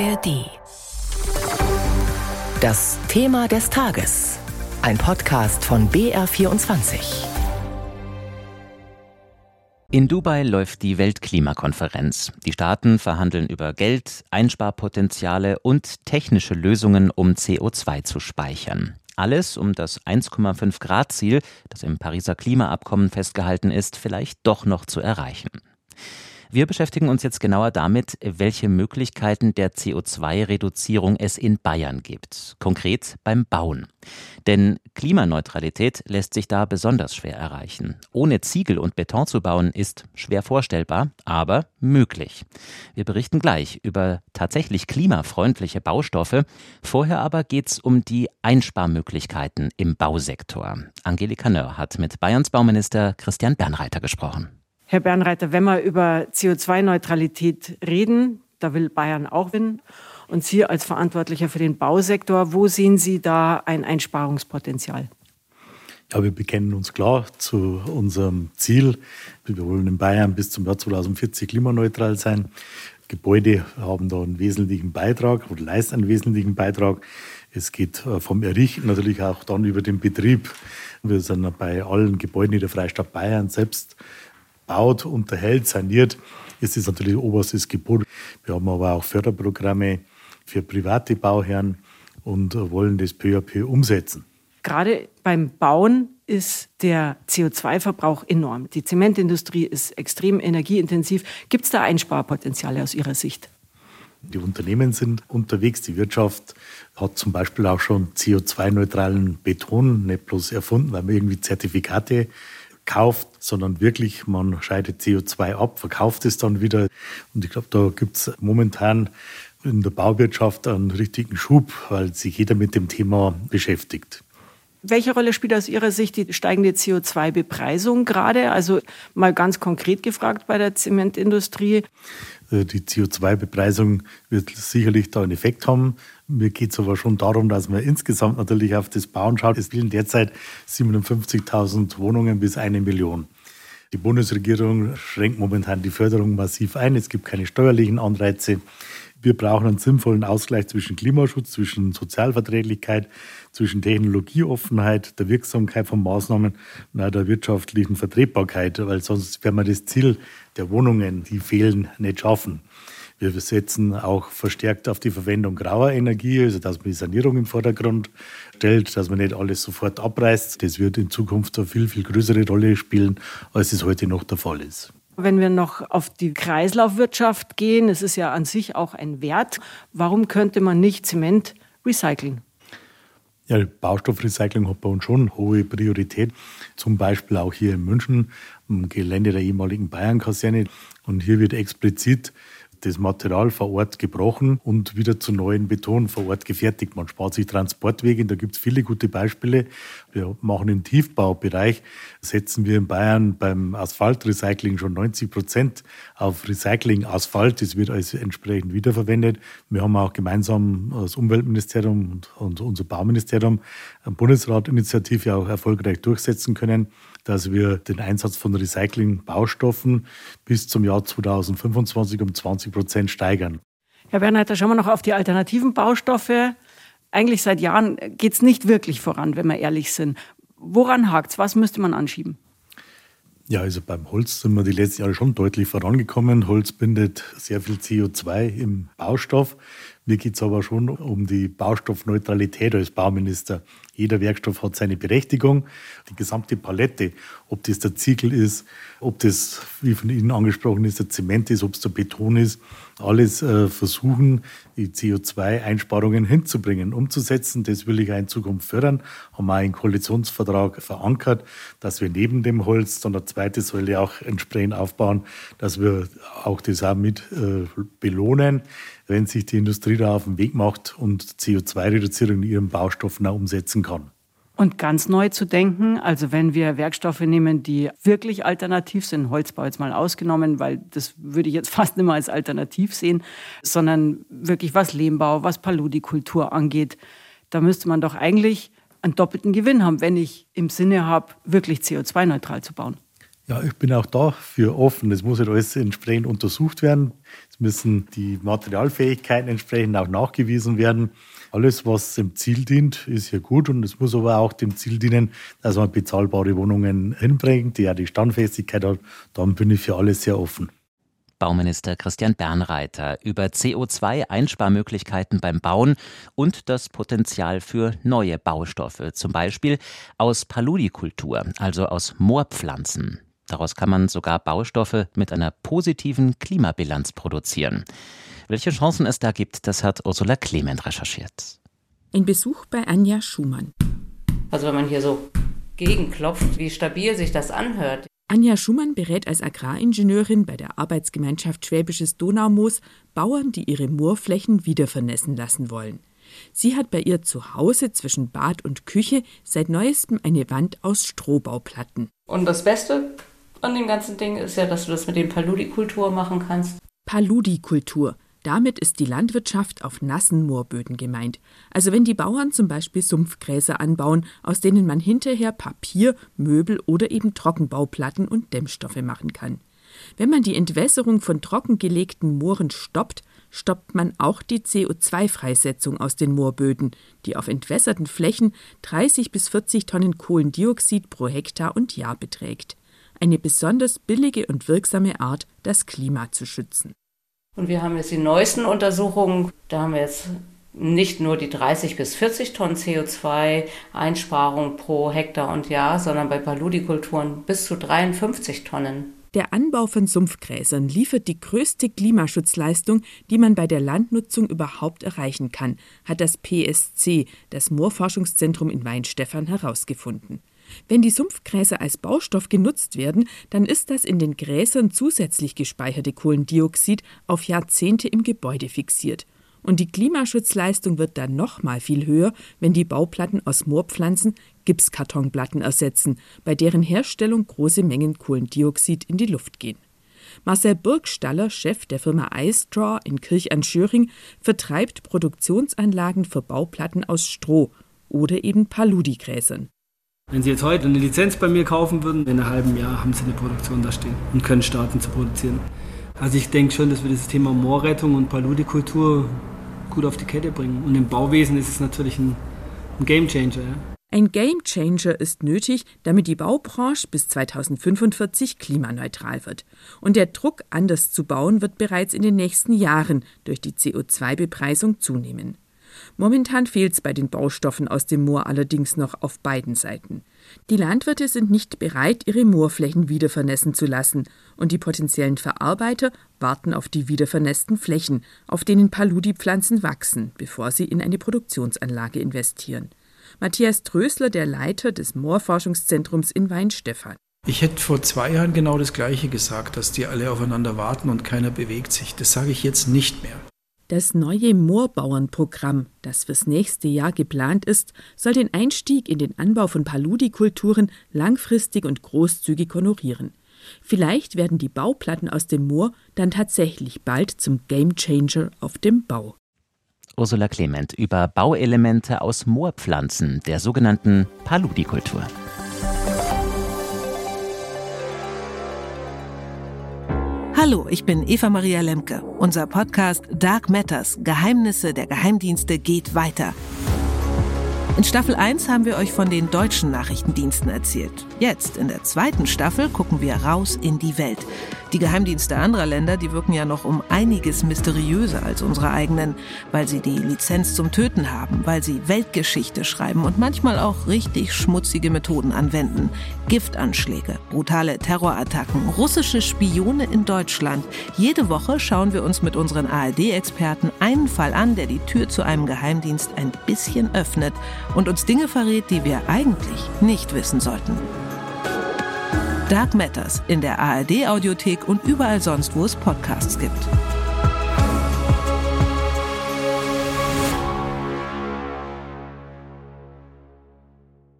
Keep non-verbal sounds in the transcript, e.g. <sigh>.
ARD. Das Thema des Tages. Ein Podcast von BR24. In Dubai läuft die Weltklimakonferenz. Die Staaten verhandeln über Geld, Einsparpotenziale und technische Lösungen, um CO2 zu speichern. Alles, um das 1,5 Grad Ziel, das im Pariser Klimaabkommen festgehalten ist, vielleicht doch noch zu erreichen. Wir beschäftigen uns jetzt genauer damit, welche Möglichkeiten der CO2-Reduzierung es in Bayern gibt, konkret beim Bauen. Denn Klimaneutralität lässt sich da besonders schwer erreichen. Ohne Ziegel und Beton zu bauen ist schwer vorstellbar, aber möglich. Wir berichten gleich über tatsächlich klimafreundliche Baustoffe. Vorher aber geht es um die Einsparmöglichkeiten im Bausektor. Angelika Nörr hat mit Bayerns Bauminister Christian Bernreiter gesprochen. Herr Bernreiter, wenn wir über CO2-Neutralität reden, da will Bayern auch gewinnen. Und Sie als Verantwortlicher für den Bausektor, wo sehen Sie da ein Einsparungspotenzial? Ja, wir bekennen uns klar zu unserem Ziel. Wir wollen in Bayern bis zum Jahr 2040 klimaneutral sein. Gebäude haben da einen wesentlichen Beitrag oder leisten einen wesentlichen Beitrag. Es geht äh, vom Errichten natürlich auch dann über den Betrieb. Wir sind bei allen Gebäuden in der Freistadt Bayern selbst baut, unterhält, saniert, ist es natürlich oberstes Gebot. Wir haben aber auch Förderprogramme für private Bauherren und wollen das peu à peu umsetzen. Gerade beim Bauen ist der CO2-Verbrauch enorm. Die Zementindustrie ist extrem energieintensiv. Gibt es da Einsparpotenziale aus Ihrer Sicht? Die Unternehmen sind unterwegs. Die Wirtschaft hat zum Beispiel auch schon CO2-neutralen Beton nicht bloß erfunden, weil man irgendwie Zertifikate kauft, sondern wirklich, man scheidet CO2 ab, verkauft es dann wieder. Und ich glaube, da gibt es momentan in der Bauwirtschaft einen richtigen Schub, weil sich jeder mit dem Thema beschäftigt. Welche Rolle spielt aus Ihrer Sicht die steigende CO2-Bepreisung gerade? Also mal ganz konkret gefragt bei der Zementindustrie. Äh, die CO2-Bepreisung wird sicherlich da einen Effekt haben. Mir geht es aber schon darum, dass man insgesamt natürlich auf das Bauen schaut. Es fehlen derzeit 57.000 Wohnungen bis eine Million. Die Bundesregierung schränkt momentan die Förderung massiv ein. Es gibt keine steuerlichen Anreize. Wir brauchen einen sinnvollen Ausgleich zwischen Klimaschutz, zwischen Sozialverträglichkeit, zwischen Technologieoffenheit, der Wirksamkeit von Maßnahmen und auch der wirtschaftlichen Vertretbarkeit, weil sonst werden wir das Ziel der Wohnungen, die fehlen, nicht schaffen. Wir setzen auch verstärkt auf die Verwendung grauer Energie, also dass man die Sanierung im Vordergrund stellt, dass man nicht alles sofort abreißt. Das wird in Zukunft eine viel, viel größere Rolle spielen, als es heute noch der Fall ist. Wenn wir noch auf die Kreislaufwirtschaft gehen, es ist ja an sich auch ein Wert. Warum könnte man nicht Zement recyceln? Ja, Baustoffrecycling hat bei uns schon hohe Priorität. Zum Beispiel auch hier in München, im Gelände der ehemaligen Bayern-Kaserne. Und hier wird explizit das Material vor Ort gebrochen und wieder zu neuen Beton vor Ort gefertigt. Man spart sich Transportwege, da gibt es viele gute Beispiele. Wir machen im Tiefbaubereich, setzen wir in Bayern beim Asphaltrecycling schon 90 Prozent auf Recycling-Asphalt. Das wird also entsprechend wiederverwendet. Wir haben auch gemeinsam das Umweltministerium und, und unser Bauministerium eine Bundesratinitiative auch erfolgreich durchsetzen können dass wir den Einsatz von Recycling-Baustoffen bis zum Jahr 2025 um 20 Prozent steigern. Herr Bernhard, schauen wir noch auf die alternativen Baustoffe. Eigentlich seit Jahren geht es nicht wirklich voran, wenn wir ehrlich sind. Woran hakt es? Was müsste man anschieben? Ja, also beim Holz sind wir die letzten Jahre schon deutlich vorangekommen. Holz bindet sehr viel CO2 im Baustoff. Mir geht es aber schon um die Baustoffneutralität als Bauminister. Jeder Werkstoff hat seine Berechtigung. Die gesamte Palette, ob das der Ziegel ist, ob das, wie von Ihnen angesprochen ist, der Zement ist, ob es der Beton ist, alles äh, versuchen, die CO2-Einsparungen hinzubringen, umzusetzen. Das will ich auch in Zukunft fördern. Haben wir einen Koalitionsvertrag verankert, dass wir neben dem Holz dann eine zweite Säule auch entsprechend aufbauen, dass wir auch das auch mit äh, belohnen, wenn sich die Industrie da auf den Weg macht und CO2-Reduzierung in ihren Baustoffen auch umsetzen kann. Und ganz neu zu denken, also wenn wir Werkstoffe nehmen, die wirklich alternativ sind, Holzbau jetzt mal ausgenommen, weil das würde ich jetzt <laughs> fast nicht mehr als alternativ sehen, sondern wirklich was Lehmbau, was Paludikultur angeht, da müsste man doch eigentlich einen doppelten Gewinn haben, wenn ich im Sinne habe, wirklich CO2-neutral zu bauen. Ja, ich bin auch dafür offen. Es muss halt alles entsprechend untersucht werden. Es müssen die Materialfähigkeiten entsprechend auch nachgewiesen werden. Alles, was dem Ziel dient, ist ja gut und es muss aber auch dem Ziel dienen, dass man bezahlbare Wohnungen hinbringt, die ja die Standfestigkeit hat. Dann bin ich für alles sehr offen. Bauminister Christian Bernreiter über CO2-Einsparmöglichkeiten beim Bauen und das Potenzial für neue Baustoffe, zum Beispiel aus Paludikultur, also aus Moorpflanzen. Daraus kann man sogar Baustoffe mit einer positiven Klimabilanz produzieren. Welche Chancen es da gibt, das hat Ursula Clement recherchiert. Ein Besuch bei Anja Schumann. Also wenn man hier so gegenklopft, wie stabil sich das anhört. Anja Schumann berät als Agraringenieurin bei der Arbeitsgemeinschaft Schwäbisches Donaumoos Bauern, die ihre Moorflächen wiedervernässen lassen wollen. Sie hat bei ihr zu Hause zwischen Bad und Küche seit neuestem eine Wand aus Strohbauplatten. Und das Beste an dem ganzen Ding ist ja, dass du das mit den Paludikultur machen kannst. Paludikultur. Damit ist die Landwirtschaft auf nassen Moorböden gemeint. Also wenn die Bauern zum Beispiel Sumpfgräser anbauen, aus denen man hinterher Papier, Möbel oder eben Trockenbauplatten und Dämmstoffe machen kann. Wenn man die Entwässerung von trockengelegten Mooren stoppt, stoppt man auch die CO2-Freisetzung aus den Moorböden, die auf entwässerten Flächen 30 bis 40 Tonnen Kohlendioxid pro Hektar und Jahr beträgt eine besonders billige und wirksame Art, das Klima zu schützen. Und wir haben jetzt die neuesten Untersuchungen, da haben wir jetzt nicht nur die 30 bis 40 Tonnen CO2-Einsparung pro Hektar und Jahr, sondern bei Paludikulturen bis zu 53 Tonnen. Der Anbau von Sumpfgräsern liefert die größte Klimaschutzleistung, die man bei der Landnutzung überhaupt erreichen kann, hat das PSC, das Moorforschungszentrum in Weinstefan, herausgefunden. Wenn die Sumpfgräser als Baustoff genutzt werden, dann ist das in den Gräsern zusätzlich gespeicherte Kohlendioxid auf Jahrzehnte im Gebäude fixiert. Und die Klimaschutzleistung wird dann noch mal viel höher, wenn die Bauplatten aus Moorpflanzen Gipskartonplatten ersetzen, bei deren Herstellung große Mengen Kohlendioxid in die Luft gehen. Marcel Burgstaller, Chef der Firma iStraw in Kirch an Schöring, vertreibt Produktionsanlagen für Bauplatten aus Stroh oder eben Paludigräsern. Wenn Sie jetzt heute eine Lizenz bei mir kaufen würden, in einem halben Jahr haben Sie eine Produktion da stehen und können starten zu produzieren. Also ich denke schon, dass wir das Thema Moorrettung und Paludikultur gut auf die Kette bringen. Und im Bauwesen ist es natürlich ein, ein Gamechanger. Ja. Ein Gamechanger ist nötig, damit die Baubranche bis 2045 klimaneutral wird. Und der Druck, anders zu bauen, wird bereits in den nächsten Jahren durch die CO2-Bepreisung zunehmen. Momentan fehlt es bei den Baustoffen aus dem Moor allerdings noch auf beiden Seiten. Die Landwirte sind nicht bereit, ihre Moorflächen wieder vernässen zu lassen, und die potenziellen Verarbeiter warten auf die wiedervernässten Flächen, auf denen Paludi-Pflanzen wachsen, bevor sie in eine Produktionsanlage investieren. Matthias Trösler, der Leiter des Moorforschungszentrums in Weinstefan. Ich hätte vor zwei Jahren genau das Gleiche gesagt, dass die alle aufeinander warten und keiner bewegt sich. Das sage ich jetzt nicht mehr. Das neue Moorbauernprogramm, das fürs nächste Jahr geplant ist, soll den Einstieg in den Anbau von Paludikulturen langfristig und großzügig honorieren. Vielleicht werden die Bauplatten aus dem Moor dann tatsächlich bald zum Gamechanger auf dem Bau. Ursula Clement über Bauelemente aus Moorpflanzen, der sogenannten Paludikultur. Hallo, ich bin Eva Maria Lemke. Unser Podcast Dark Matters Geheimnisse der Geheimdienste geht weiter. In Staffel 1 haben wir euch von den deutschen Nachrichtendiensten erzählt. Jetzt, in der zweiten Staffel, gucken wir raus in die Welt. Die Geheimdienste anderer Länder, die wirken ja noch um einiges mysteriöser als unsere eigenen, weil sie die Lizenz zum Töten haben, weil sie Weltgeschichte schreiben und manchmal auch richtig schmutzige Methoden anwenden. Giftanschläge, brutale Terrorattacken, russische Spione in Deutschland. Jede Woche schauen wir uns mit unseren ARD-Experten einen Fall an, der die Tür zu einem Geheimdienst ein bisschen öffnet und uns Dinge verrät, die wir eigentlich nicht wissen sollten. Dark Matters in der ARD Audiothek und überall sonst, wo es Podcasts gibt.